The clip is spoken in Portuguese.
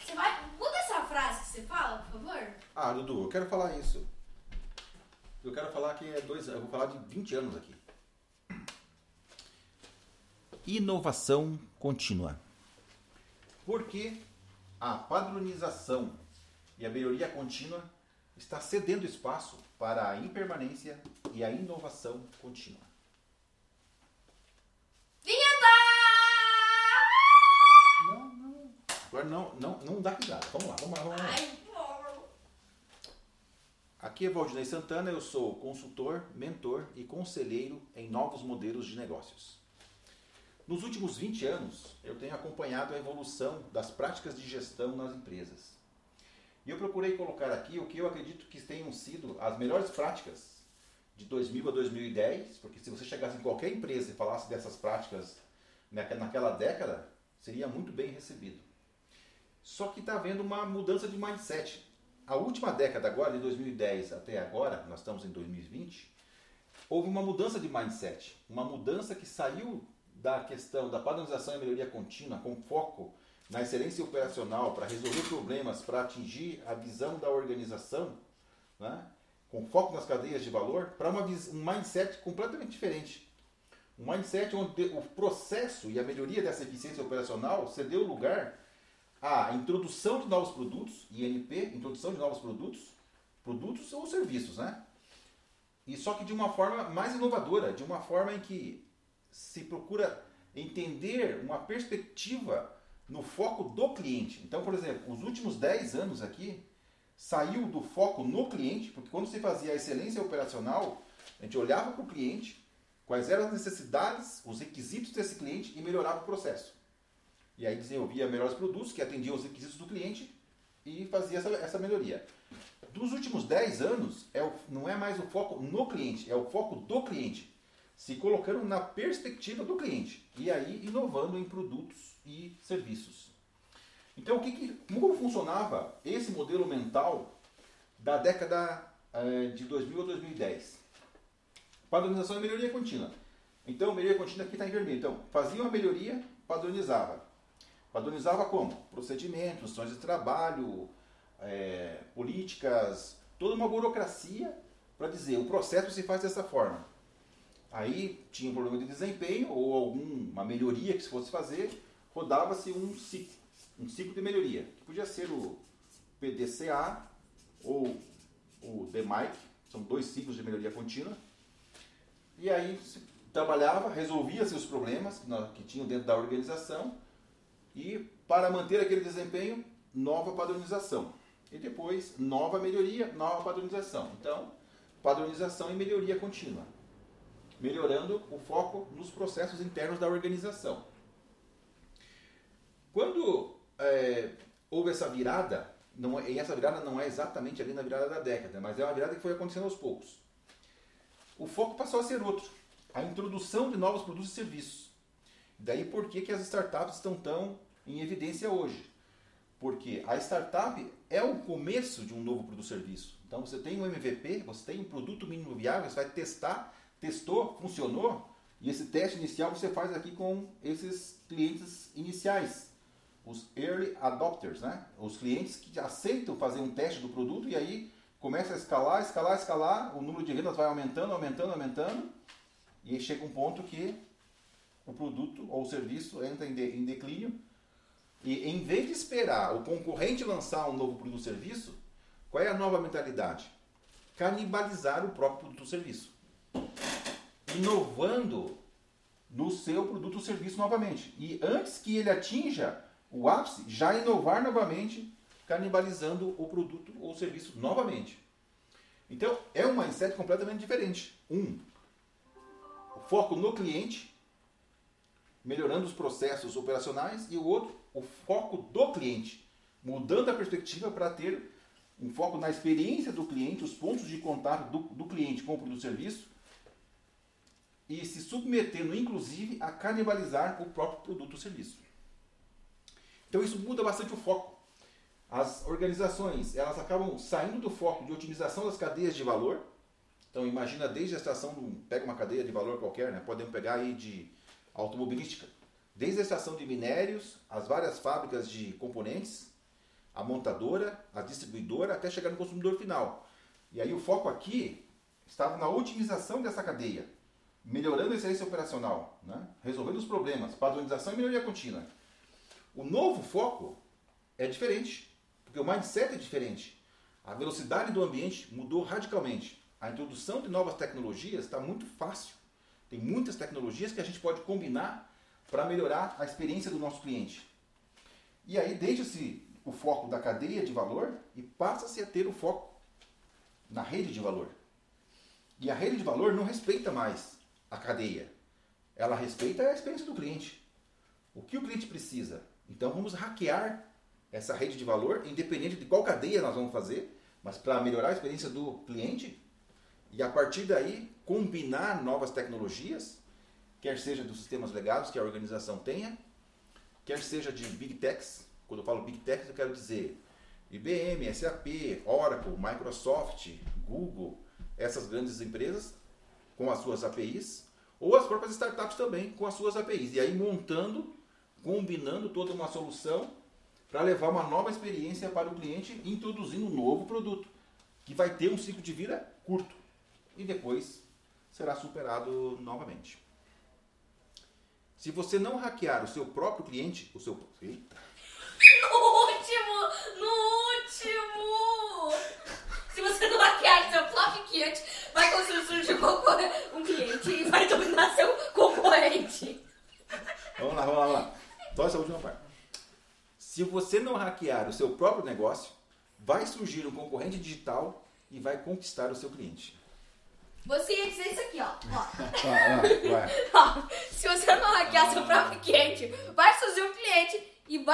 Você vai. Muda essa frase que você fala, por favor? Ah, Dudu, eu quero falar isso. Eu quero falar que é dois. Eu vou falar de 20 anos aqui. Inovação contínua. Porque a padronização e a melhoria contínua está cedendo espaço para a impermanência e a inovação contínua. Agora não, não, não dá risada. Vamos lá, vamos lá, vamos lá. Ai. Aqui é Valdinei Santana, eu sou consultor, mentor e conselheiro em novos modelos de negócios. Nos últimos 20 anos, eu tenho acompanhado a evolução das práticas de gestão nas empresas. E eu procurei colocar aqui o que eu acredito que tenham sido as melhores práticas de 2000 a 2010, porque se você chegasse em qualquer empresa e falasse dessas práticas naque- naquela década, seria muito bem recebido. Só que está havendo uma mudança de mindset. A última década agora, de 2010 até agora, nós estamos em 2020, houve uma mudança de mindset. Uma mudança que saiu da questão da padronização e melhoria contínua, com foco na excelência operacional, para resolver problemas, para atingir a visão da organização, né? com foco nas cadeias de valor, para um mindset completamente diferente. Um mindset onde o processo e a melhoria dessa eficiência operacional cedeu lugar à introdução de novos produtos, INP, introdução de novos produtos, produtos ou serviços, né? E só que de uma forma mais inovadora, de uma forma em que se procura entender uma perspectiva no foco do cliente. Então, por exemplo, os últimos 10 anos aqui saiu do foco no cliente, porque quando se fazia a excelência operacional, a gente olhava para o cliente, quais eram as necessidades, os requisitos desse cliente e melhorava o processo. E aí desenvolvia melhores produtos que atendiam os requisitos do cliente e fazia essa, essa melhoria. Dos últimos 10 anos, é o, não é mais o foco no cliente, é o foco do cliente. Se colocando na perspectiva do cliente. E aí inovando em produtos e serviços. Então, o que, que- como funcionava esse modelo mental da década eh, de 2000 a 2010? Padronização e melhoria contínua. Então, melhoria contínua aqui está em vermelho. Então, fazia uma melhoria, padronizava. Padronizava como? Procedimentos, instruções de trabalho, eh, políticas, toda uma burocracia para dizer o processo se faz dessa forma. Aí tinha um problema de desempenho ou alguma melhoria que se fosse fazer, rodava-se um ciclo, um ciclo de melhoria, que podia ser o PDCA ou o DMAIC, são dois ciclos de melhoria contínua. E aí se trabalhava, resolvia-se os problemas que que tinham dentro da organização e para manter aquele desempenho, nova padronização. E depois, nova melhoria, nova padronização. Então, padronização e melhoria contínua melhorando o foco nos processos internos da organização. Quando é, houve essa virada, não é- e essa virada não é exatamente ali na virada da década, mas é uma virada que foi acontecendo aos poucos. O foco passou a ser outro, a introdução de novos produtos e serviços. Daí por que, que as startups estão tão em evidência hoje? Porque a startup é o começo de um novo produto serviço. Então você tem um MVP, você tem um produto mínimo viável, você vai testar, testou, funcionou, e esse teste inicial você faz aqui com esses clientes iniciais, os early adopters, né? Os clientes que aceitam fazer um teste do produto e aí começa a escalar, escalar, escalar, o número de vendas vai aumentando, aumentando, aumentando, e chega um ponto que o produto ou o serviço entra em, de- em declínio e em vez de esperar o concorrente lançar um novo produto ou serviço, qual é a nova mentalidade? Canibalizar o próprio produto ou serviço. Inovando no seu produto ou serviço novamente. E antes que ele atinja o ápice, já inovar novamente, canibalizando o produto ou serviço novamente. Então, é um mindset completamente diferente. Um, foco no cliente, melhorando os processos operacionais, e o outro, o foco do cliente, mudando a perspectiva para ter um foco na experiência do cliente, os pontos de contato do, do cliente com o produto ou serviço, e se submetendo, inclusive, a canibalizar o próprio produto ou serviço. Então isso muda bastante o foco. As organizações elas acabam saindo do foco de otimização das cadeias de valor. Então imagina desde a extração, do- pega uma cadeia de valor qualquer, né? podemos pegar aí de automobilística, desde a extração de minérios, as várias fábricas de componentes, a montadora, a distribuidora, até chegar no consumidor final. E aí o foco aqui estava na otimização dessa cadeia, melhorando a excelência operacional, né? resolvendo os problemas, padronização e melhoria contínua. O novo foco é diferente, porque o mindset é diferente. A velocidade do ambiente mudou radicalmente. A introdução de novas tecnologias está muito fácil. Tem muitas tecnologias que a gente pode combinar para melhorar a experiência do nosso cliente. E aí deixa-se o foco da cadeia de valor e passa-se a ter o foco na rede de valor. E a rede de valor não respeita mais a cadeia. Ela respeita a experiência do cliente. O que o cliente precisa? Então vamos hackear essa rede de valor, independente de qual cadeia nós vamos fazer, mas para melhorar a experiência do cliente e a partir daí combinar novas tecnologias, quer seja dos sistemas legados que a organização tenha, quer seja de big techs. Quando eu falo big techs, eu quero dizer IBM, SAP, Oracle, Microsoft, Google, essas grandes empresas com as suas APIs, ou as próprias startups também com as suas APIs. E aí montando, combinando toda uma solução para levar uma nova experiência para o cliente, introduzindo um novo produto, que vai ter um ciclo de vida curto e depois será superado novamente. Se você não hackear o seu próprio cliente, o seu. Eita. No último! No último! Se você não hackear seu próprio cliente, vai conseguir surgir um cliente e vai dominar seu concorrente. Vamos lá, vamos lá, vamos lá. Só essa última parte. Se você não hackear o seu próprio negócio, vai surgir um concorrente digital e vai conquistar o seu cliente. Você ia dizer isso aqui, ó. ó. Vai. Ó, Se você não hackear seu próprio cliente, vai surgir um cliente e vai